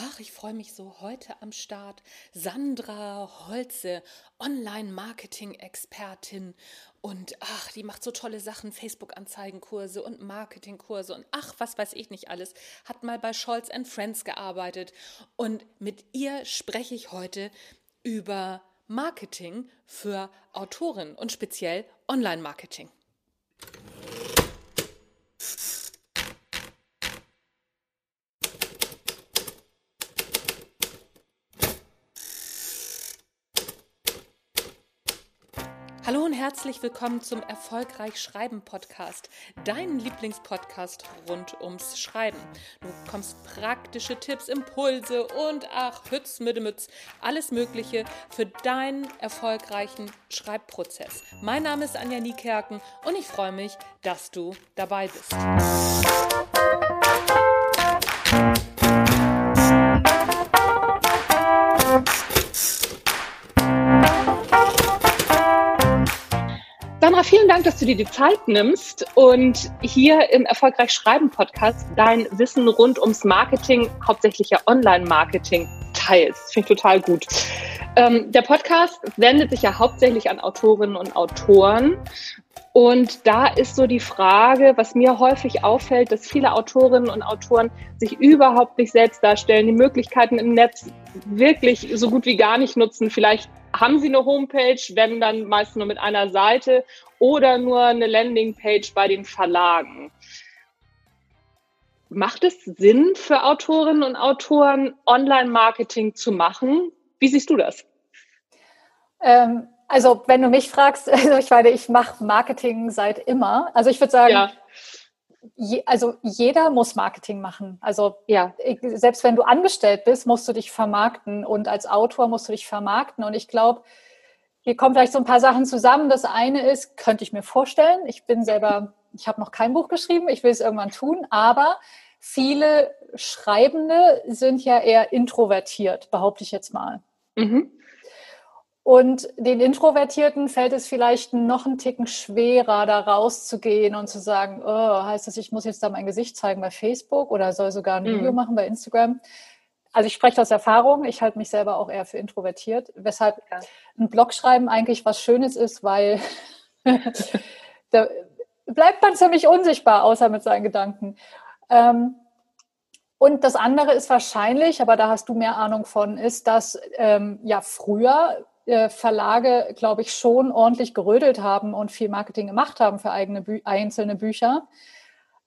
Ach, ich freue mich so heute am Start. Sandra Holze, Online-Marketing-Expertin. Und ach, die macht so tolle Sachen, Facebook-Anzeigenkurse und Marketingkurse und ach, was weiß ich nicht alles. Hat mal bei Scholz Friends gearbeitet. Und mit ihr spreche ich heute über Marketing für Autorinnen und speziell Online-Marketing. Hallo und herzlich willkommen zum Erfolgreich Schreiben Podcast, dein Lieblingspodcast rund ums Schreiben. Du bekommst praktische Tipps, Impulse und ach, Hütz, Mütze, alles Mögliche für deinen erfolgreichen Schreibprozess. Mein Name ist Anja Niekerken und ich freue mich, dass du dabei bist. Dank, dass du dir die Zeit nimmst und hier im Erfolgreich Schreiben Podcast dein Wissen rund ums Marketing, hauptsächlich ja Online-Marketing, teilst. Finde ich total gut. Ähm, der Podcast wendet sich ja hauptsächlich an Autorinnen und Autoren. Und da ist so die Frage, was mir häufig auffällt, dass viele Autorinnen und Autoren sich überhaupt nicht selbst darstellen, die Möglichkeiten im Netz wirklich so gut wie gar nicht nutzen. Vielleicht haben Sie eine Homepage, wenn dann meist nur mit einer Seite oder nur eine Landingpage bei den Verlagen. Macht es Sinn für Autorinnen und Autoren, Online-Marketing zu machen? Wie siehst du das? Ähm, also, wenn du mich fragst, also ich meine, ich mache Marketing seit immer. Also ich würde sagen, ja. je, also jeder muss Marketing machen. Also ja. ich, selbst wenn du angestellt bist, musst du dich vermarkten und als Autor musst du dich vermarkten. Und ich glaube, hier kommen vielleicht so ein paar Sachen zusammen. Das eine ist, könnte ich mir vorstellen, ich bin selber, ich habe noch kein Buch geschrieben, ich will es irgendwann tun, aber viele Schreibende sind ja eher introvertiert, behaupte ich jetzt mal. Mhm. Und den Introvertierten fällt es vielleicht noch einen Ticken schwerer, da rauszugehen und zu sagen, oh, heißt das, ich muss jetzt da mein Gesicht zeigen bei Facebook oder soll sogar ein Video mhm. machen bei Instagram. Also ich spreche aus Erfahrung, ich halte mich selber auch eher für introvertiert, weshalb ja. ein Blog schreiben eigentlich was Schönes ist, weil da bleibt man ziemlich unsichtbar, außer mit seinen Gedanken. Ähm, und das andere ist wahrscheinlich, aber da hast du mehr Ahnung von, ist, dass ähm, ja früher äh, Verlage, glaube ich, schon ordentlich gerödelt haben und viel Marketing gemacht haben für eigene Bü einzelne Bücher.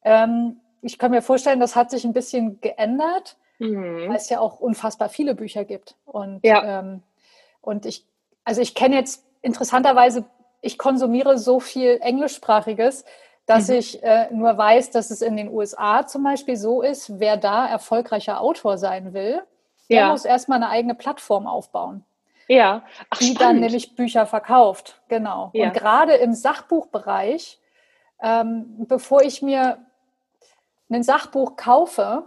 Ähm, ich kann mir vorstellen, das hat sich ein bisschen geändert, mhm. weil es ja auch unfassbar viele Bücher gibt. Und, ja. ähm, und ich, also ich kenne jetzt interessanterweise, ich konsumiere so viel Englischsprachiges, dass mhm. ich äh, nur weiß, dass es in den USA zum Beispiel so ist, wer da erfolgreicher Autor sein will, der ja. muss erstmal eine eigene Plattform aufbauen. Ja, Ach, die spannend. dann nämlich Bücher verkauft. Genau. Ja. Und gerade im Sachbuchbereich, ähm, bevor ich mir ein Sachbuch kaufe,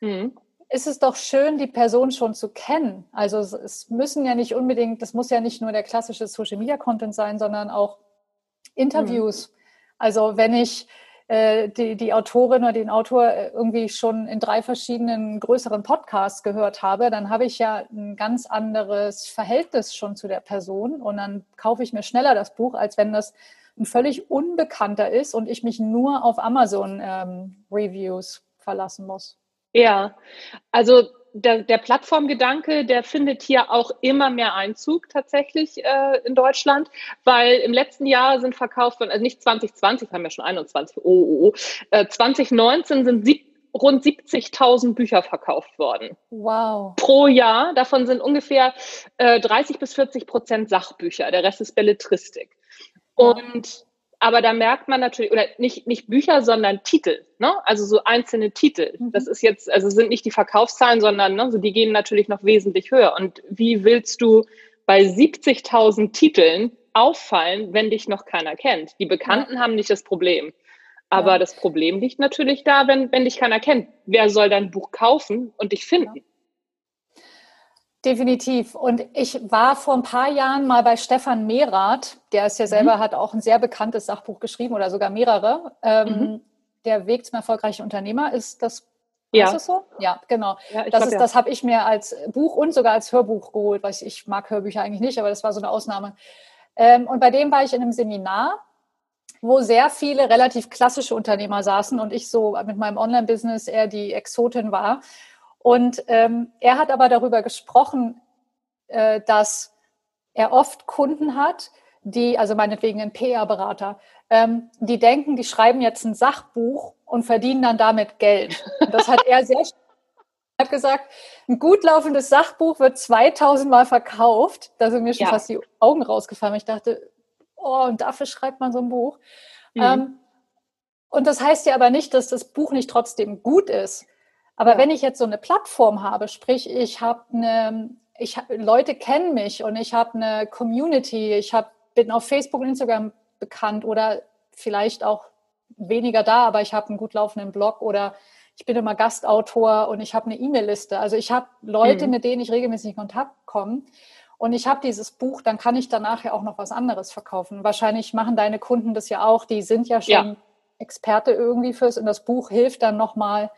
mhm. Ist es doch schön, die Person schon zu kennen. Also es müssen ja nicht unbedingt, das muss ja nicht nur der klassische Social Media Content sein, sondern auch Interviews. Mhm. Also wenn ich äh, die, die Autorin oder den Autor äh, irgendwie schon in drei verschiedenen größeren Podcasts gehört habe, dann habe ich ja ein ganz anderes Verhältnis schon zu der Person und dann kaufe ich mir schneller das Buch, als wenn das ein völlig unbekannter ist und ich mich nur auf Amazon ähm, Reviews verlassen muss. Ja, also der, der Plattformgedanke, der findet hier auch immer mehr Einzug tatsächlich äh, in Deutschland, weil im letzten Jahr sind verkauft worden, also nicht 2020, haben wir schon 21, oh, oh, oh äh, 2019 sind sieb, rund 70.000 Bücher verkauft worden. Wow. Pro Jahr. Davon sind ungefähr äh, 30 bis 40 Prozent Sachbücher. Der Rest ist Belletristik. Und aber da merkt man natürlich, oder nicht, nicht Bücher, sondern Titel, ne? Also so einzelne Titel. Mhm. Das ist jetzt, also sind nicht die Verkaufszahlen, sondern ne, so die gehen natürlich noch wesentlich höher. Und wie willst du bei 70.000 Titeln auffallen, wenn dich noch keiner kennt? Die Bekannten ja. haben nicht das Problem. Aber ja. das Problem liegt natürlich da, wenn, wenn dich keiner kennt. Wer soll dein Buch kaufen und dich finden? Definitiv. Und ich war vor ein paar Jahren mal bei Stefan Mehrath, der ist ja mhm. selber, mhm. hat auch ein sehr bekanntes Sachbuch geschrieben oder sogar mehrere. Ähm, mhm. Der Weg zum erfolgreichen Unternehmer ist das Ja. Ist das so? Ja, genau. Ja, das glaub, ja. das habe ich mir als Buch und sogar als Hörbuch geholt, weil ich, ich mag Hörbücher eigentlich nicht, aber das war so eine Ausnahme. Ähm, und bei dem war ich in einem Seminar, wo sehr viele relativ klassische Unternehmer saßen und ich so mit meinem Online-Business eher die Exotin war. Und ähm, er hat aber darüber gesprochen, äh, dass er oft Kunden hat, die, also meinetwegen ein PR-Berater, ähm, die denken, die schreiben jetzt ein Sachbuch und verdienen dann damit Geld. Und das hat er sehr hat gesagt, ein gut laufendes Sachbuch wird 2000 Mal verkauft. Da sind mir schon ja. fast die Augen rausgefallen. Ich dachte, oh, und dafür schreibt man so ein Buch. Mhm. Ähm, und das heißt ja aber nicht, dass das Buch nicht trotzdem gut ist. Aber ja. wenn ich jetzt so eine Plattform habe, sprich, ich habe eine, ich hab, Leute kennen mich und ich habe eine Community, ich hab, bin auf Facebook und Instagram bekannt oder vielleicht auch weniger da, aber ich habe einen gut laufenden Blog oder ich bin immer Gastautor und ich habe eine E-Mail-Liste. Also ich habe Leute, mhm. mit denen ich regelmäßig in Kontakt komme und ich habe dieses Buch, dann kann ich danach ja auch noch was anderes verkaufen. Wahrscheinlich machen deine Kunden das ja auch, die sind ja schon ja. Experte irgendwie fürs und das Buch hilft dann nochmal,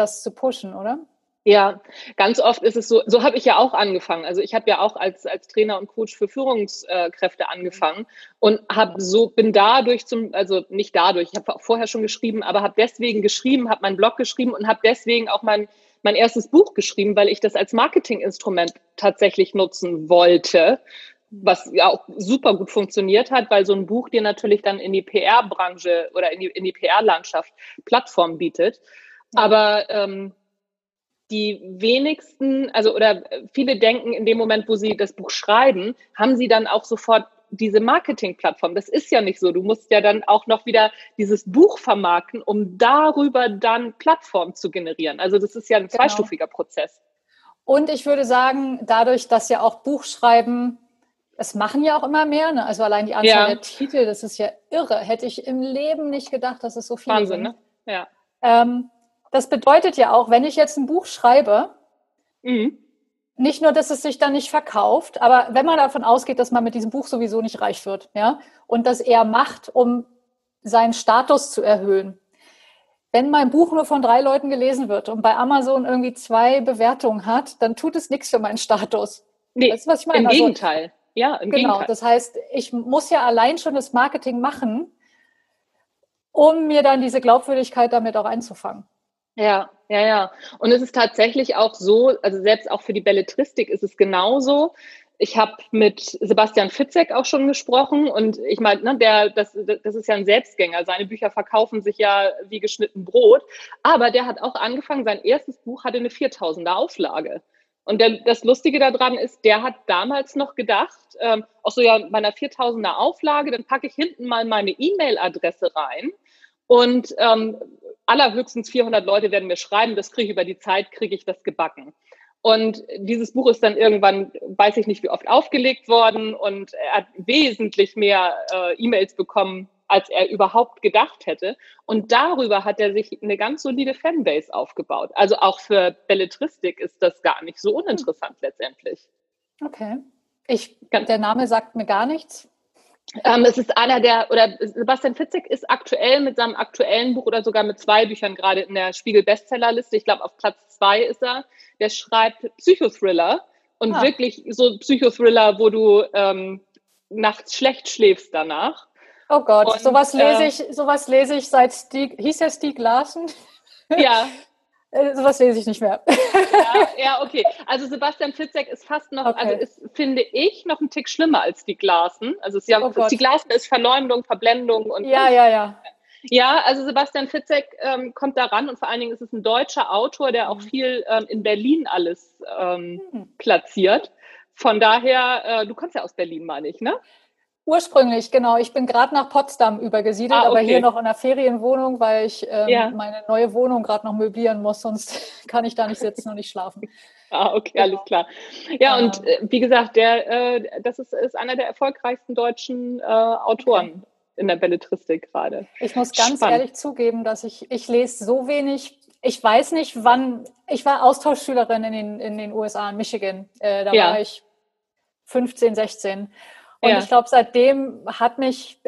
das zu pushen, oder? Ja, ganz oft ist es so, so habe ich ja auch angefangen. Also ich habe ja auch als, als Trainer und Coach für Führungskräfte angefangen und habe so, bin dadurch zum, also nicht dadurch, ich habe auch vorher schon geschrieben, aber habe deswegen geschrieben, habe meinen Blog geschrieben und habe deswegen auch mein, mein erstes Buch geschrieben, weil ich das als Marketinginstrument tatsächlich nutzen wollte, was ja auch super gut funktioniert hat, weil so ein Buch dir natürlich dann in die PR-Branche oder in die, in die PR-Landschaft Plattform bietet. Ja. Aber ähm, die wenigsten, also oder viele denken in dem Moment, wo sie das Buch schreiben, haben sie dann auch sofort diese Marketingplattform. Das ist ja nicht so. Du musst ja dann auch noch wieder dieses Buch vermarkten, um darüber dann Plattform zu generieren. Also das ist ja ein genau. zweistufiger Prozess. Und ich würde sagen, dadurch, dass ja auch Buchschreiben, es machen ja auch immer mehr, ne? also allein die Anzahl ja. der Titel, das ist ja irre. Hätte ich im Leben nicht gedacht, dass es so viele Wahnsinn, sind. ne? Ja. Ähm, das bedeutet ja auch, wenn ich jetzt ein Buch schreibe, mhm. nicht nur, dass es sich dann nicht verkauft, aber wenn man davon ausgeht, dass man mit diesem Buch sowieso nicht reich wird, ja, und das er macht, um seinen Status zu erhöhen. Wenn mein Buch nur von drei Leuten gelesen wird und bei Amazon irgendwie zwei Bewertungen hat, dann tut es nichts für meinen Status. Nee, weißt du, was ich meine? Im also, Gegenteil. Ja, im genau, Gegenteil. Das heißt, ich muss ja allein schon das Marketing machen, um mir dann diese Glaubwürdigkeit damit auch einzufangen. Ja, ja, ja. Und es ist tatsächlich auch so, also selbst auch für die Belletristik ist es genauso. Ich habe mit Sebastian Fitzek auch schon gesprochen und ich meine, ne, der, das, das ist ja ein Selbstgänger. Seine Bücher verkaufen sich ja wie geschnitten Brot. Aber der hat auch angefangen, sein erstes Buch hatte eine 4000er Auflage. Und der, das Lustige daran ist, der hat damals noch gedacht, ähm, auch so ja, bei einer 4000er Auflage, dann packe ich hinten mal meine E-Mail-Adresse rein und ähm, allerhöchstens 400 Leute werden mir schreiben, das kriege ich über die Zeit, kriege ich das gebacken. Und dieses Buch ist dann irgendwann, weiß ich nicht wie oft, aufgelegt worden und er hat wesentlich mehr äh, E-Mails bekommen, als er überhaupt gedacht hätte. Und darüber hat er sich eine ganz solide Fanbase aufgebaut. Also auch für Belletristik ist das gar nicht so uninteressant letztendlich. Okay. Ich, der Name sagt mir gar nichts. Ähm, es ist einer der, oder Sebastian Fitzek ist aktuell mit seinem aktuellen Buch oder sogar mit zwei Büchern gerade in der Spiegel-Bestsellerliste. Ich glaube, auf Platz zwei ist er. Der schreibt Psychothriller und ah. wirklich so Psychothriller, wo du ähm, nachts schlecht schläfst danach. Oh Gott, und, sowas lese äh, ich, sowas lese ich seit Stieg, hieß der Stieg Larsen? Ja, sowas lese ich nicht mehr. Ja, ja, okay. Also Sebastian Fitzek ist fast noch, okay. also ist, finde ich, noch ein Tick schlimmer als die Glasen. Also es ist ja, oh die Glasen ist Verleumdung, Verblendung und. Ja, ja, ja. Ja, also Sebastian Fitzek ähm, kommt da ran und vor allen Dingen ist es ein deutscher Autor, der auch mhm. viel ähm, in Berlin alles ähm, hm. platziert. Von daher, äh, du kommst ja aus Berlin, meine ich, ne? Ursprünglich, genau. Ich bin gerade nach Potsdam übergesiedelt, ah, okay. aber hier noch in einer Ferienwohnung, weil ich ähm, ja. meine neue Wohnung gerade noch möblieren muss, sonst kann ich da nicht sitzen und nicht schlafen. Ah, okay, genau. alles klar. Ja, ähm, und äh, wie gesagt, der, äh, das ist, ist einer der erfolgreichsten deutschen äh, Autoren okay. in der Belletristik gerade. Ich muss ganz Spannend. ehrlich zugeben, dass ich, ich lese so wenig ich weiß nicht, wann, ich war Austauschschülerin in den, in den USA, in Michigan. Äh, da ja. war ich 15, 16. Und ja. ich glaube, seitdem hat mich,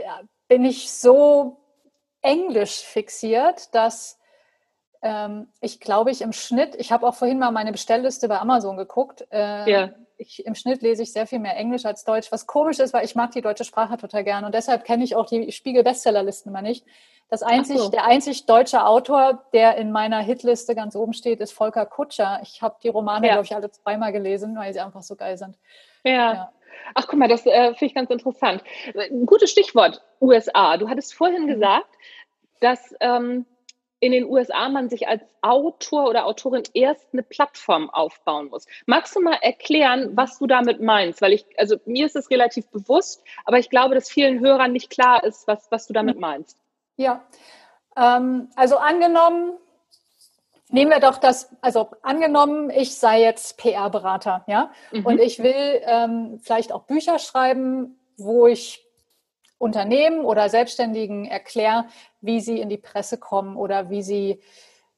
bin ich so englisch fixiert, dass ähm, ich glaube, ich im Schnitt, ich habe auch vorhin mal meine Bestellliste bei Amazon geguckt. Äh, ja. ich, Im Schnitt lese ich sehr viel mehr Englisch als Deutsch, was komisch ist, weil ich mag die deutsche Sprache total gern und deshalb kenne ich auch die Spiegel-Bestsellerlisten immer nicht. Das einzig, so. Der einzig deutsche Autor, der in meiner Hitliste ganz oben steht, ist Volker Kutscher. Ich habe die Romane, ja. glaube ich, alle zweimal gelesen, weil sie einfach so geil sind. Ja. ja. Ach, guck mal, das äh, finde ich ganz interessant. Ein gutes Stichwort, USA. Du hattest vorhin mhm. gesagt, dass ähm, in den USA man sich als Autor oder Autorin erst eine Plattform aufbauen muss. Magst du mal erklären, was du damit meinst? Weil ich, also mir ist es relativ bewusst, aber ich glaube, dass vielen Hörern nicht klar ist, was, was du damit meinst. Ja, ähm, also angenommen, nehmen wir doch das, also angenommen, ich sei jetzt PR-Berater, ja, mhm. und ich will ähm, vielleicht auch Bücher schreiben, wo ich Unternehmen oder Selbstständigen erkläre, wie sie in die Presse kommen oder wie sie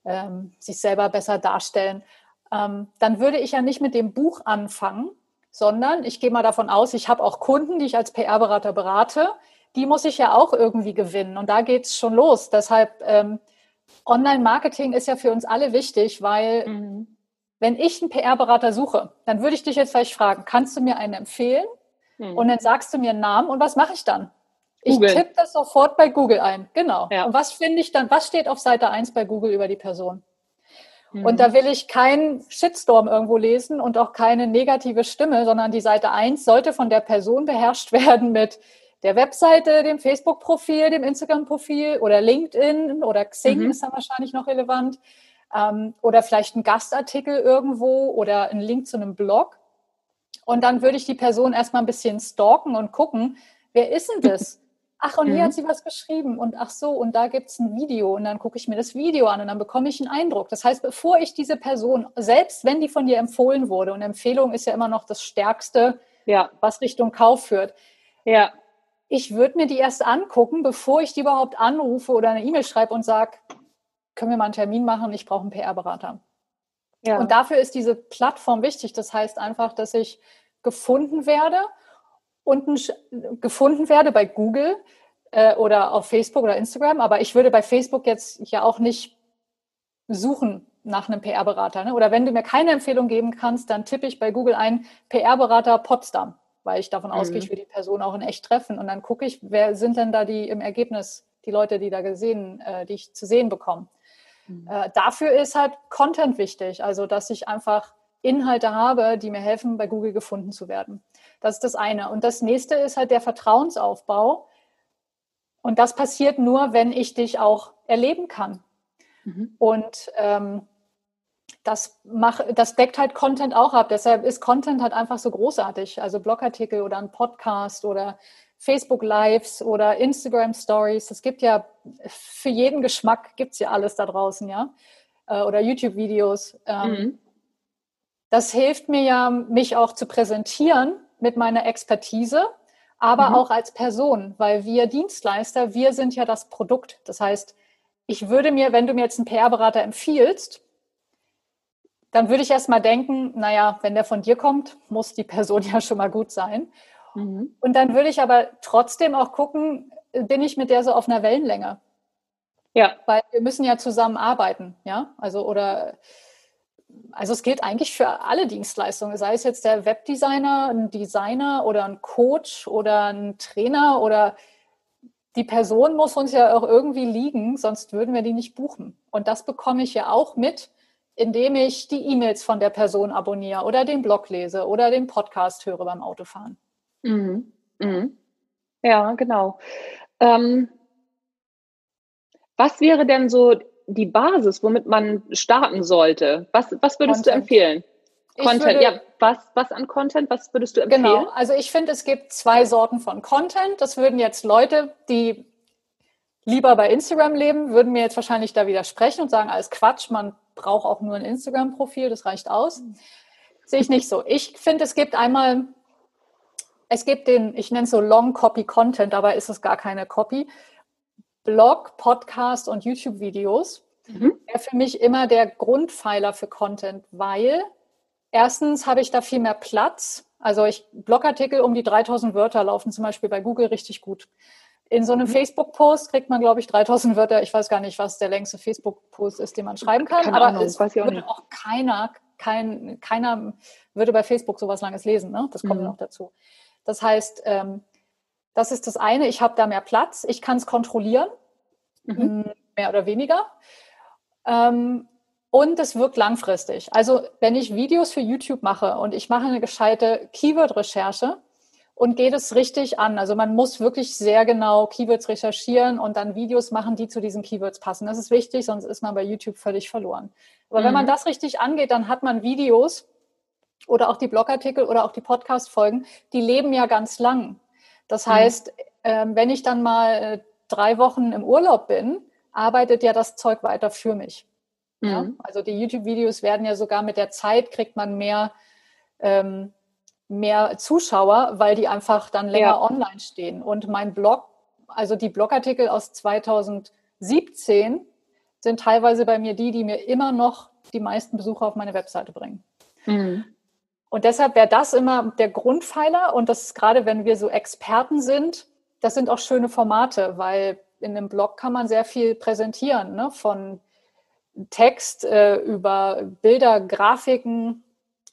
ähm, sich selber besser darstellen. Ähm, dann würde ich ja nicht mit dem Buch anfangen, sondern ich gehe mal davon aus, ich habe auch Kunden, die ich als PR-Berater berate. Die muss ich ja auch irgendwie gewinnen. Und da geht es schon los. Deshalb ähm, Online-Marketing ist ja für uns alle wichtig, weil mhm. wenn ich einen PR-Berater suche, dann würde ich dich jetzt vielleicht fragen, kannst du mir einen empfehlen? Mhm. Und dann sagst du mir einen Namen und was mache ich dann? Ich tippe das sofort bei Google ein, genau. Ja. Und was finde ich dann, was steht auf Seite 1 bei Google über die Person? Mhm. Und da will ich keinen Shitstorm irgendwo lesen und auch keine negative Stimme, sondern die Seite 1 sollte von der Person beherrscht werden mit der Webseite, dem Facebook-Profil, dem Instagram-Profil oder LinkedIn oder Xing mhm. ist dann wahrscheinlich noch relevant. Ähm, oder vielleicht ein Gastartikel irgendwo oder ein Link zu einem Blog. Und dann würde ich die Person erstmal ein bisschen stalken und gucken, wer ist denn das? Ach, und hier mhm. hat sie was geschrieben und ach so, und da gibt es ein Video und dann gucke ich mir das Video an und dann bekomme ich einen Eindruck. Das heißt, bevor ich diese Person, selbst wenn die von dir empfohlen wurde, und Empfehlung ist ja immer noch das Stärkste, ja. was Richtung Kauf führt, ja ich würde mir die erst angucken, bevor ich die überhaupt anrufe oder eine E-Mail schreibe und sage, können wir mal einen Termin machen, ich brauche einen PR-Berater. Ja. Und dafür ist diese Plattform wichtig. Das heißt einfach, dass ich gefunden werde und ein, gefunden werde bei Google äh, oder auf Facebook oder Instagram. Aber ich würde bei Facebook jetzt ja auch nicht suchen nach einem PR-Berater. Ne? Oder wenn du mir keine Empfehlung geben kannst, dann tippe ich bei Google ein PR-Berater Potsdam weil ich davon mhm. ausgehe, ich will die Person auch in echt treffen. Und dann gucke ich, wer sind denn da die im Ergebnis, die Leute, die da gesehen, äh, die ich zu sehen bekomme. Mhm. Äh, dafür ist halt Content wichtig, also dass ich einfach Inhalte habe, die mir helfen, bei Google gefunden zu werden. Das ist das eine. Und das nächste ist halt der Vertrauensaufbau. Und das passiert nur, wenn ich dich auch erleben kann. Mhm. Und ähm, das, mach, das deckt halt Content auch ab. Deshalb ist Content halt einfach so großartig. Also Blogartikel oder ein Podcast oder Facebook Lives oder Instagram Stories. Es gibt ja für jeden Geschmack gibt es ja alles da draußen, ja. Äh, oder YouTube-Videos. Ähm, mhm. Das hilft mir ja, mich auch zu präsentieren mit meiner Expertise, aber mhm. auch als Person, weil wir Dienstleister, wir sind ja das Produkt. Das heißt, ich würde mir, wenn du mir jetzt einen PR-Berater empfiehlst, dann würde ich erst mal denken, naja, wenn der von dir kommt, muss die Person ja schon mal gut sein. Mhm. Und dann würde ich aber trotzdem auch gucken, bin ich mit der so auf einer Wellenlänge? Ja. Weil wir müssen ja zusammenarbeiten, ja. Also oder also es gilt eigentlich für alle Dienstleistungen, sei es jetzt der Webdesigner, ein Designer oder ein Coach oder ein Trainer oder die Person muss uns ja auch irgendwie liegen, sonst würden wir die nicht buchen. Und das bekomme ich ja auch mit, indem ich die E-Mails von der Person abonniere oder den Blog lese oder den Podcast höre beim Autofahren. Mhm. Mhm. Ja, genau. Ähm, was wäre denn so die Basis, womit man starten sollte? Was, was würdest Content. du empfehlen? Content, würde, ja, was, was an Content, was würdest du empfehlen? Genau, also ich finde, es gibt zwei Sorten von Content. Das würden jetzt Leute, die lieber bei Instagram leben, würden mir jetzt wahrscheinlich da widersprechen und sagen, alles Quatsch, man brauche auch nur ein Instagram-Profil, das reicht aus. Sehe ich nicht so. Ich finde, es gibt einmal, es gibt den, ich nenne es so Long Copy Content, dabei ist es gar keine Copy. Blog, Podcast und YouTube-Videos mhm. wäre für mich immer der Grundpfeiler für Content, weil erstens habe ich da viel mehr Platz. Also ich Blogartikel um die 3000 Wörter laufen zum Beispiel bei Google richtig gut. In so einem mhm. Facebook-Post kriegt man, glaube ich, 3000 Wörter. Ich weiß gar nicht, was der längste Facebook-Post ist, den man schreiben kann. Keine aber Ahnung, es weiß ich auch würde nicht. auch keiner, kein, keiner würde bei Facebook sowas Langes lesen. Ne? Das kommt mhm. noch dazu. Das heißt, ähm, das ist das eine. Ich habe da mehr Platz. Ich kann es kontrollieren, mhm. mehr oder weniger. Ähm, und es wirkt langfristig. Also wenn ich Videos für YouTube mache und ich mache eine gescheite Keyword-Recherche, und geht es richtig an. Also man muss wirklich sehr genau Keywords recherchieren und dann Videos machen, die zu diesen Keywords passen. Das ist wichtig, sonst ist man bei YouTube völlig verloren. Aber mhm. wenn man mhm. das richtig angeht, dann hat man Videos oder auch die Blogartikel oder auch die Podcast-Folgen, die leben ja ganz lang. Das mhm. heißt, mhm. wenn ich dann mal äh, drei Wochen im Urlaub bin, arbeitet ja das Zeug weiter für mich. Mhm. Ja? Also die YouTube-Videos werden ja sogar mit der Zeit, kriegt man mehr ähm, mehr Zuschauer, weil die einfach dann länger ja. online stehen. Und mein Blog, also die Blogartikel aus 2017 sind teilweise bei mir die, die mir immer noch die meisten Besucher auf meine Webseite bringen. Mhm. Und deshalb wäre das immer der Grundpfeiler. Und das ist gerade, wenn wir so Experten sind, das sind auch schöne Formate, weil in einem Blog kann man sehr viel präsentieren, ne? von Text äh, über Bilder, Grafiken.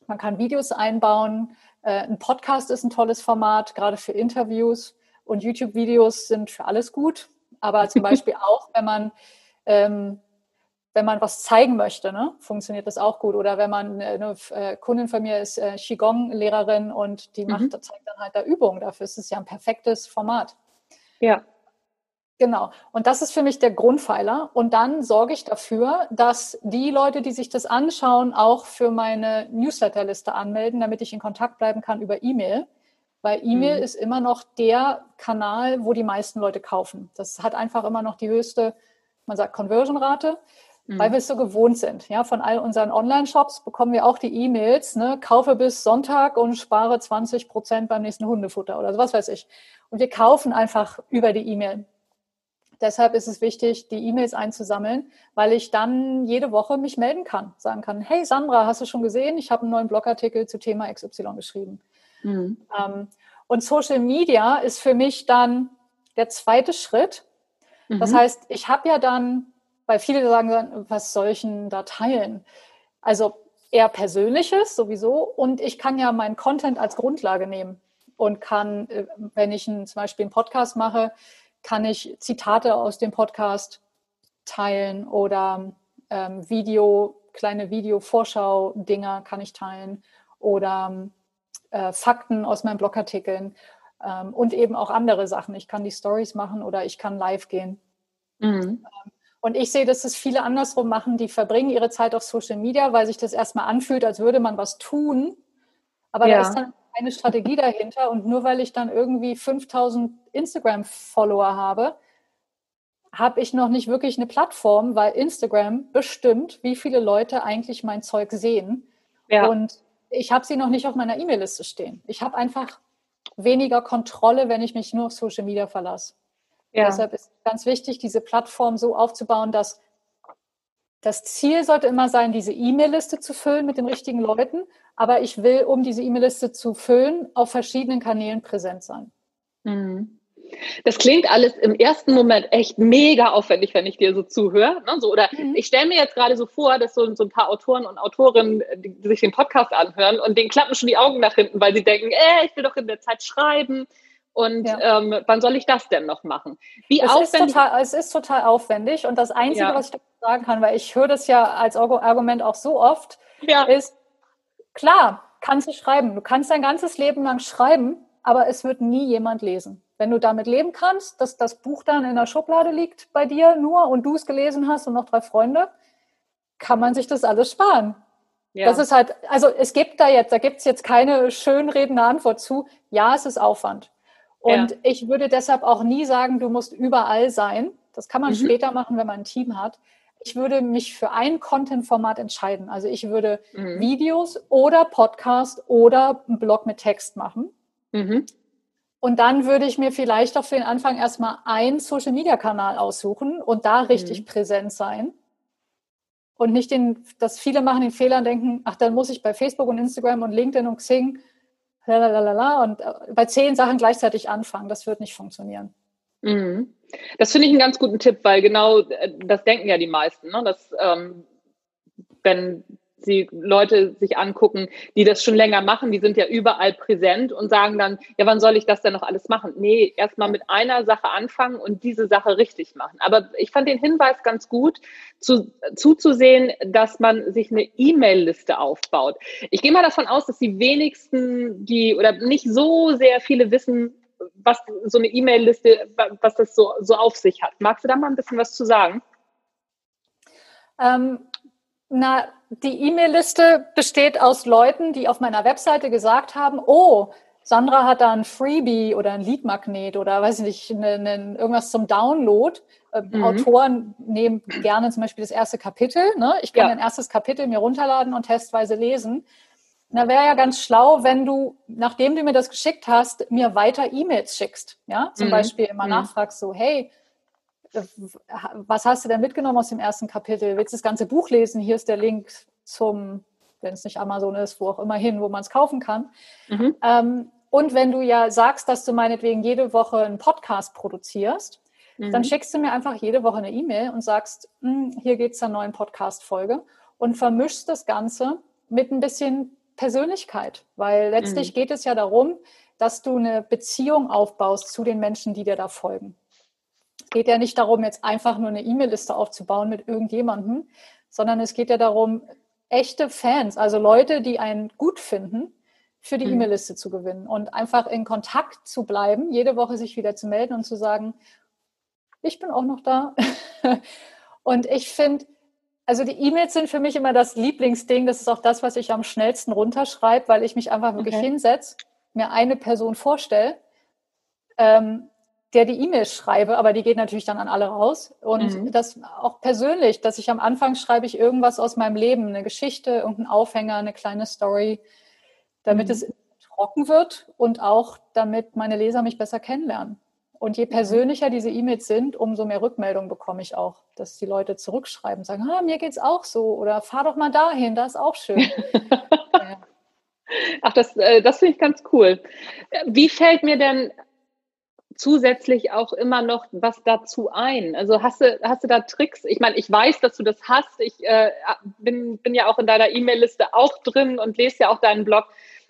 Man kann Videos einbauen. Äh, ein Podcast ist ein tolles Format, gerade für Interviews. Und YouTube-Videos sind für alles gut. Aber zum Beispiel auch, wenn man, ähm, wenn man was zeigen möchte, ne, funktioniert das auch gut. Oder wenn man, äh, eine äh, Kundin von mir ist äh, Qigong-Lehrerin und die macht, mhm. zeigt dann halt da Übungen. Dafür ist es ja ein perfektes Format. Ja. Genau. Und das ist für mich der Grundpfeiler. Und dann sorge ich dafür, dass die Leute, die sich das anschauen, auch für meine Newsletterliste anmelden, damit ich in Kontakt bleiben kann über E-Mail. Weil E-Mail mhm. ist immer noch der Kanal, wo die meisten Leute kaufen. Das hat einfach immer noch die höchste, man sagt Conversion-Rate, mhm. weil wir es so gewohnt sind. Ja, von all unseren Online-Shops bekommen wir auch die E-Mails, ne, kaufe bis Sonntag und spare 20 Prozent beim nächsten Hundefutter oder so, was weiß ich. Und wir kaufen einfach über die E-Mail. Deshalb ist es wichtig, die E-Mails einzusammeln, weil ich dann jede Woche mich melden kann, sagen kann, hey Sandra, hast du schon gesehen? Ich habe einen neuen Blogartikel zu Thema XY geschrieben. Mhm. Ähm, und Social Media ist für mich dann der zweite Schritt. Mhm. Das heißt, ich habe ja dann, weil viele sagen, was soll ich denn da teilen? Also eher Persönliches sowieso und ich kann ja meinen Content als Grundlage nehmen und kann, äh, wenn ich einen, zum Beispiel einen Podcast mache, kann ich Zitate aus dem Podcast teilen oder ähm, Video, kleine Video-Vorschau-Dinger kann ich teilen oder äh, Fakten aus meinen Blogartikeln ähm, und eben auch andere Sachen. Ich kann die Stories machen oder ich kann live gehen. Mhm. Ähm, und ich sehe, dass es viele andersrum machen, die verbringen ihre Zeit auf Social Media, weil sich das erstmal anfühlt, als würde man was tun. Aber ja. da ist dann eine Strategie dahinter und nur weil ich dann irgendwie 5000 Instagram-Follower habe, habe ich noch nicht wirklich eine Plattform, weil Instagram bestimmt, wie viele Leute eigentlich mein Zeug sehen. Ja. Und ich habe sie noch nicht auf meiner E-Mail-Liste stehen. Ich habe einfach weniger Kontrolle, wenn ich mich nur auf Social Media verlasse. Ja. Deshalb ist ganz wichtig, diese Plattform so aufzubauen, dass das Ziel sollte immer sein, diese E-Mail-Liste zu füllen mit den richtigen Leuten. Aber ich will, um diese E-Mail-Liste zu füllen, auf verschiedenen Kanälen präsent sein. Mhm. Das klingt alles im ersten Moment echt mega aufwendig, wenn ich dir so zuhöre. Ne? So, oder mhm. ich stelle mir jetzt gerade so vor, dass so, so, ein paar Autoren und Autorinnen die sich den Podcast anhören und denen klappen schon die Augen nach hinten, weil sie denken, äh, ich will doch in der Zeit schreiben. Und ja. ähm, wann soll ich das denn noch machen? Wie es aufwendig? Ist total, es ist total aufwendig. Und das Einzige, ja. was ich sagen kann, weil ich höre das ja als Argument auch so oft, ja. ist, klar, kannst du schreiben. Du kannst dein ganzes Leben lang schreiben, aber es wird nie jemand lesen. Wenn du damit leben kannst, dass das Buch dann in der Schublade liegt bei dir nur und du es gelesen hast und noch drei Freunde, kann man sich das alles sparen. Ja. Das ist halt, also es gibt da jetzt, da gibt es jetzt keine schönredende Antwort zu. Ja, es ist Aufwand. Und ja. ich würde deshalb auch nie sagen, du musst überall sein. Das kann man mhm. später machen, wenn man ein Team hat. Ich würde mich für ein Content-Format entscheiden. Also ich würde mhm. Videos oder Podcast oder einen Blog mit Text machen. Mhm. Und dann würde ich mir vielleicht auch für den Anfang erstmal einen Social-Media-Kanal aussuchen und da richtig mhm. präsent sein. Und nicht den, dass viele machen den Fehler und denken, ach, dann muss ich bei Facebook und Instagram und LinkedIn und Xing lalalala, und äh, bei zehn Sachen gleichzeitig anfangen. Das wird nicht funktionieren. Mhm. Das finde ich einen ganz guten Tipp, weil genau äh, das denken ja die meisten, ne? dass ähm, wenn sie Leute sich angucken, die das schon länger machen, die sind ja überall präsent und sagen dann, ja, wann soll ich das denn noch alles machen? Nee, erstmal mit einer Sache anfangen und diese Sache richtig machen. Aber ich fand den Hinweis ganz gut, zu, zuzusehen, dass man sich eine E-Mail-Liste aufbaut. Ich gehe mal davon aus, dass die wenigsten, die oder nicht so sehr viele wissen, was so eine E-Mail-Liste, was das so, so auf sich hat. Magst du da mal ein bisschen was zu sagen? Ähm, na, die E-Mail-Liste besteht aus Leuten, die auf meiner Webseite gesagt haben, oh, Sandra hat da ein Freebie oder ein Leadmagnet oder weiß ich nicht, ne, ne, irgendwas zum Download. Äh, mhm. Autoren nehmen gerne zum Beispiel das erste Kapitel. Ne? Ich kann ja. ein erstes Kapitel mir runterladen und testweise lesen. Na, wäre ja ganz schlau, wenn du, nachdem du mir das geschickt hast, mir weiter E-Mails schickst. Ja, zum mhm. Beispiel immer mhm. nachfragst so, hey, was hast du denn mitgenommen aus dem ersten Kapitel? Willst du das ganze Buch lesen? Hier ist der Link zum, wenn es nicht Amazon ist, wo auch immer hin, wo man es kaufen kann. Mhm. Ähm, und wenn du ja sagst, dass du meinetwegen jede Woche einen Podcast produzierst, mhm. dann schickst du mir einfach jede Woche eine E-Mail und sagst, hm, hier geht es einer neuen Podcast-Folge und vermischst das Ganze mit ein bisschen Persönlichkeit, weil letztlich mhm. geht es ja darum, dass du eine Beziehung aufbaust zu den Menschen, die dir da folgen geht ja nicht darum, jetzt einfach nur eine E-Mail-Liste aufzubauen mit irgendjemandem, sondern es geht ja darum, echte Fans, also Leute, die einen gut finden, für die mhm. E-Mail-Liste zu gewinnen und einfach in Kontakt zu bleiben, jede Woche sich wieder zu melden und zu sagen, ich bin auch noch da. und ich finde, also die E-Mails sind für mich immer das Lieblingsding. Das ist auch das, was ich am schnellsten runterschreibe, weil ich mich einfach wirklich okay. hinsetze, mir eine Person vorstelle, ähm, der die E-Mail schreibe, aber die geht natürlich dann an alle raus. Und mhm. das auch persönlich, dass ich am Anfang schreibe ich irgendwas aus meinem Leben, eine Geschichte, irgendein Aufhänger, eine kleine Story, damit mhm. es trocken wird und auch damit meine Leser mich besser kennenlernen. Und je persönlicher diese E-Mails sind, umso mehr Rückmeldung bekomme ich auch, dass die Leute zurückschreiben, sagen, ah, mir geht's auch so oder fahr doch mal dahin, das ist auch schön. Ach, das, äh, das finde ich ganz cool. Wie fällt mir denn zusätzlich auch immer noch was dazu ein? Also hast du, hast du da Tricks? Ich meine, ich weiß, dass du das hast. Ich äh, bin, bin ja auch in deiner E-Mail-Liste auch drin und lese ja auch deinen Blog.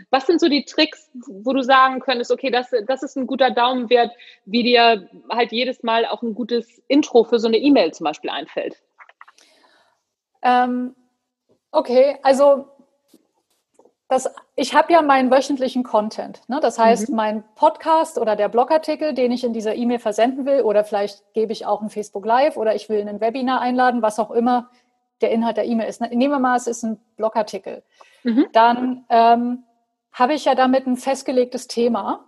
Was sind so die Tricks, wo du sagen könntest, okay, das, das ist ein guter Daumenwert, wie dir halt jedes Mal auch ein gutes Intro für so eine E-Mail zum Beispiel einfällt? Ähm, okay, also das, ich habe ja meinen wöchentlichen Content. Ne? Das heißt, mhm. mein Podcast oder der Blogartikel, den ich in dieser E-Mail versenden will, oder vielleicht gebe ich auch ein Facebook Live oder ich will ein Webinar einladen, was auch immer der Inhalt der E-Mail ist. Nehmen wir mal, es ist ein Blogartikel. Mhm. Dann ähm, habe ich ja damit ein festgelegtes Thema.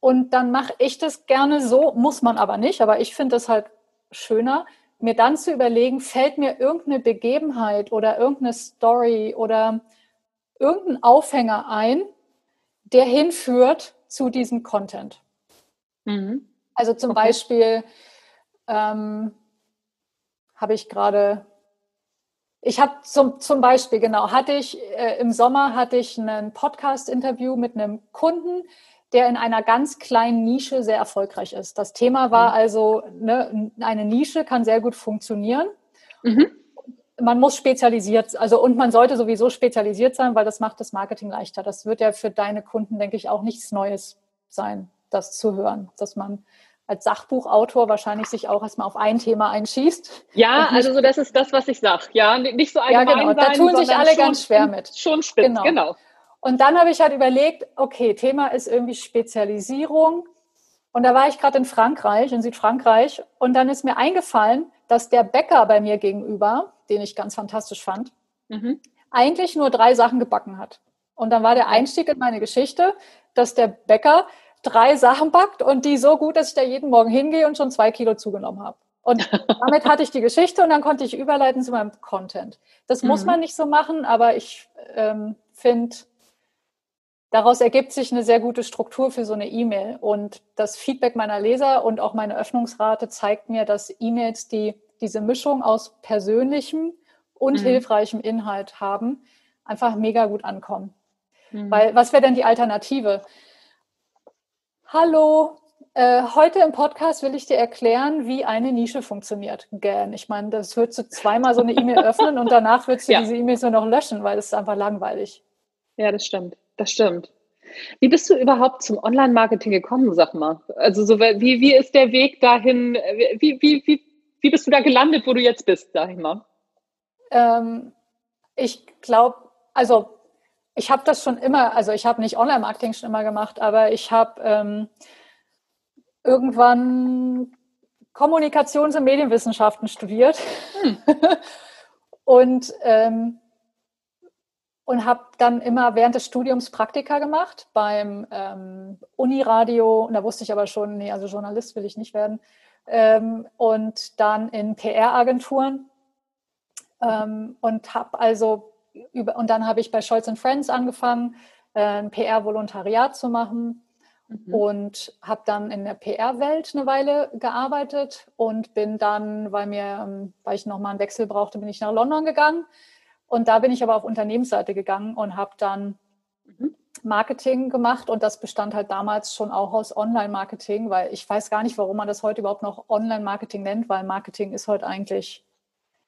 Und dann mache ich das gerne so, muss man aber nicht, aber ich finde das halt schöner, mir dann zu überlegen, fällt mir irgendeine Begebenheit oder irgendeine Story oder irgendeinen Aufhänger ein, der hinführt zu diesem Content. Mhm. Also zum okay. Beispiel ähm, habe ich gerade, ich habe zum, zum Beispiel, genau, hatte ich äh, im Sommer hatte ich ein Podcast-Interview mit einem Kunden, der in einer ganz kleinen Nische sehr erfolgreich ist. Das Thema war mhm. also, ne, eine Nische kann sehr gut funktionieren. Mhm man muss spezialisiert, also und man sollte sowieso spezialisiert sein, weil das macht das Marketing leichter. Das wird ja für deine Kunden, denke ich, auch nichts Neues sein, das zu hören, dass man als Sachbuchautor wahrscheinlich sich auch erstmal auf ein Thema einschießt. Ja, also so das ist das, was ich sage. Ja, nicht so allgemein Ja, genau. da tun sich alle ganz schwer mit. Schon spitz, genau. genau. Und dann habe ich halt überlegt, okay, Thema ist irgendwie Spezialisierung. Und da war ich gerade in Frankreich, in Südfrankreich, und dann ist mir eingefallen, dass der Bäcker bei mir gegenüber, den ich ganz fantastisch fand, mhm. eigentlich nur drei Sachen gebacken hat. Und dann war der Einstieg in meine Geschichte, dass der Bäcker drei Sachen backt und die so gut, dass ich da jeden Morgen hingehe und schon zwei Kilo zugenommen habe. Und damit hatte ich die Geschichte und dann konnte ich überleiten zu meinem Content. Das mhm. muss man nicht so machen, aber ich ähm, finde, daraus ergibt sich eine sehr gute Struktur für so eine E-Mail. Und das Feedback meiner Leser und auch meine Öffnungsrate zeigt mir, dass E-Mails, die diese Mischung aus persönlichem und mhm. hilfreichem Inhalt haben, einfach mega gut ankommen. Mhm. Weil was wäre denn die Alternative? Hallo, äh, heute im Podcast will ich dir erklären, wie eine Nische funktioniert. Gern. Ich meine, das würdest du zweimal so eine E-Mail öffnen und danach würdest du ja. diese E-Mails nur noch löschen, weil es ist einfach langweilig. Ja, das stimmt. Das stimmt. Wie bist du überhaupt zum Online-Marketing gekommen, sag mal? Also so, wie, wie ist der Weg dahin? Wie, wie, wie, wie bist du da gelandet, wo du jetzt bist, sag ich mal? Ähm, ich glaube, also ich habe das schon immer, also ich habe nicht Online-Marketing schon immer gemacht, aber ich habe ähm, irgendwann Kommunikations- und Medienwissenschaften studiert hm. und ähm, und habe dann immer während des Studiums Praktika gemacht beim ähm, Uniradio. Und da wusste ich aber schon, nee, also Journalist will ich nicht werden. Ähm, und dann in PR-Agenturen. Ähm, und habe also über, und dann habe ich bei Scholz Friends angefangen, äh, ein PR-Volontariat zu machen. Mhm. Und habe dann in der PR-Welt eine Weile gearbeitet und bin dann, weil mir, ähm, weil ich nochmal einen Wechsel brauchte, bin ich nach London gegangen und da bin ich aber auf Unternehmensseite gegangen und habe dann. Marketing gemacht und das bestand halt damals schon auch aus Online-Marketing, weil ich weiß gar nicht, warum man das heute überhaupt noch Online-Marketing nennt, weil Marketing ist heute eigentlich,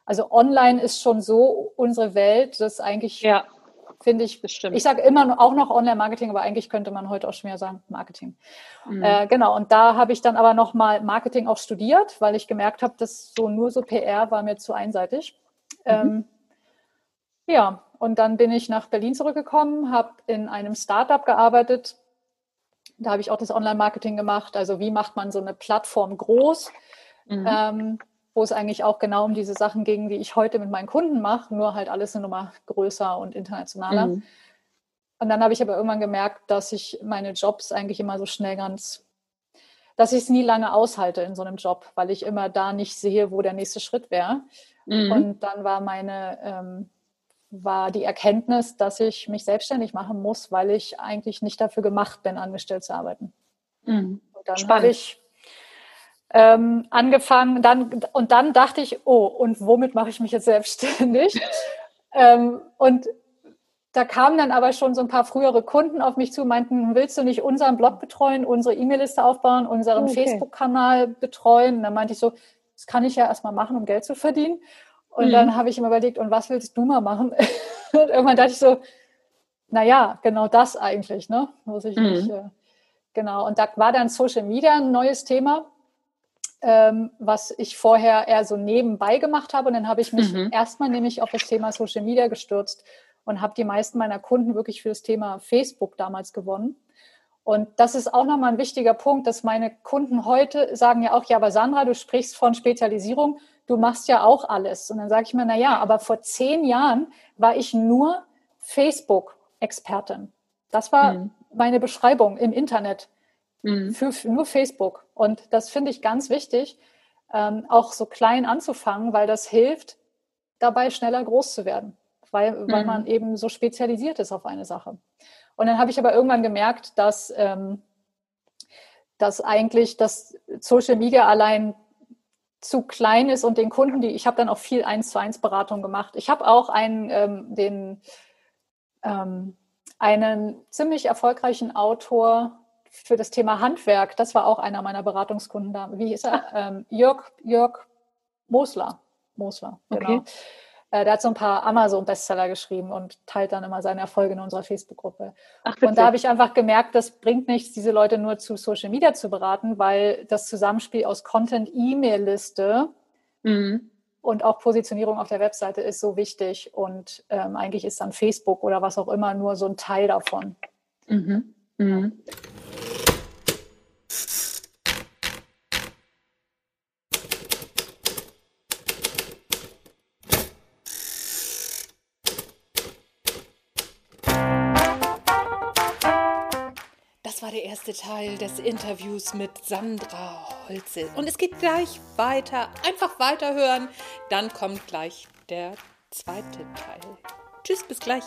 also Online ist schon so unsere Welt, dass eigentlich, ja, finde ich, bestimmt. Ich sage immer auch noch Online-Marketing, aber eigentlich könnte man heute auch schon mehr sagen Marketing. Mhm. Äh, genau, und da habe ich dann aber nochmal Marketing auch studiert, weil ich gemerkt habe, dass so nur so PR war mir zu einseitig. Mhm. Ähm, ja, und dann bin ich nach Berlin zurückgekommen, habe in einem Startup gearbeitet. Da habe ich auch das Online-Marketing gemacht. Also wie macht man so eine Plattform groß, mhm. ähm, wo es eigentlich auch genau um diese Sachen ging, die ich heute mit meinen Kunden mache, nur halt alles eine Nummer größer und internationaler. Mhm. Und dann habe ich aber irgendwann gemerkt, dass ich meine Jobs eigentlich immer so schnell ganz, dass ich es nie lange aushalte in so einem Job, weil ich immer da nicht sehe, wo der nächste Schritt wäre. Mhm. Und dann war meine ähm, war die Erkenntnis, dass ich mich selbstständig machen muss, weil ich eigentlich nicht dafür gemacht bin, angestellt zu arbeiten. Mhm. Und dann habe ich ähm, angefangen, dann, und dann dachte ich, oh, und womit mache ich mich jetzt selbstständig? ähm, und da kamen dann aber schon so ein paar frühere Kunden auf mich zu, meinten, willst du nicht unseren Blog betreuen, unsere E-Mail-Liste aufbauen, unseren okay. Facebook-Kanal betreuen? Und dann meinte ich so, das kann ich ja erstmal machen, um Geld zu verdienen. Und mhm. dann habe ich immer überlegt, und was willst du mal machen? und irgendwann dachte ich so, naja, genau das eigentlich, ne? Muss ich mhm. nicht, äh, genau. Und da war dann Social Media ein neues Thema, ähm, was ich vorher eher so nebenbei gemacht habe. Und dann habe ich mich mhm. erstmal nämlich auf das Thema Social Media gestürzt und habe die meisten meiner Kunden wirklich für das Thema Facebook damals gewonnen. Und das ist auch nochmal ein wichtiger Punkt, dass meine Kunden heute sagen ja auch, ja, aber Sandra, du sprichst von Spezialisierung du machst ja auch alles. Und dann sage ich mir, na ja, aber vor zehn Jahren war ich nur Facebook-Expertin. Das war mhm. meine Beschreibung im Internet mhm. für, für, nur Facebook. Und das finde ich ganz wichtig, ähm, auch so klein anzufangen, weil das hilft, dabei schneller groß zu werden, weil, weil mhm. man eben so spezialisiert ist auf eine Sache. Und dann habe ich aber irgendwann gemerkt, dass, ähm, dass eigentlich das Social Media allein zu klein ist und den Kunden, die ich habe dann auch viel eins zu eins Beratung gemacht. Ich habe auch einen, ähm, den, ähm, einen ziemlich erfolgreichen Autor für das Thema Handwerk. Das war auch einer meiner Beratungskunden da. Wie hieß er? Ähm, Jörg, Jörg Mosler. Mosler, genau. Okay. Äh, der hat so ein paar Amazon-Bestseller geschrieben und teilt dann immer seine Erfolge in unserer Facebook-Gruppe. Und da habe ich einfach gemerkt, das bringt nichts, diese Leute nur zu Social Media zu beraten, weil das Zusammenspiel aus Content, E-Mail-Liste mhm. und auch Positionierung auf der Webseite ist so wichtig. Und ähm, eigentlich ist dann Facebook oder was auch immer nur so ein Teil davon. Mhm. Mhm. War der erste Teil des Interviews mit Sandra Holzel. Und es geht gleich weiter. Einfach weiterhören. Dann kommt gleich der zweite Teil. Tschüss, bis gleich.